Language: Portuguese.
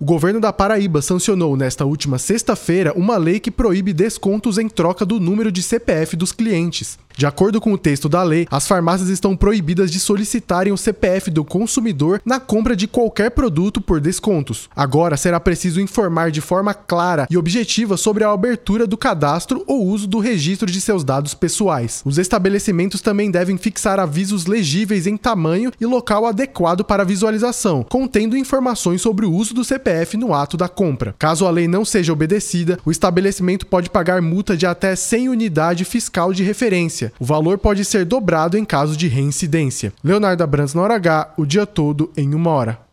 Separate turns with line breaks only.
O governo da Paraíba sancionou nesta última sexta-feira uma lei que proíbe descontos em troca do número de CPF dos clientes. De acordo com o texto da lei, as farmácias estão proibidas de solicitarem o CPF do consumidor na compra de qualquer produto por descontos. Agora será preciso informar de forma clara e objetiva sobre a abertura do cadastro ou uso do registro de seus dados pessoais. Os estabelecimentos também devem fixar avisos legíveis em tamanho e local adequado para visualização, contendo informações sobre o uso do CPF no ato da compra. Caso a lei não seja obedecida, o estabelecimento pode pagar multa de até 100 unidade fiscal de referência o valor pode ser dobrado em caso de reincidência. Leonardo Abrantes na hora H, o dia todo em uma hora.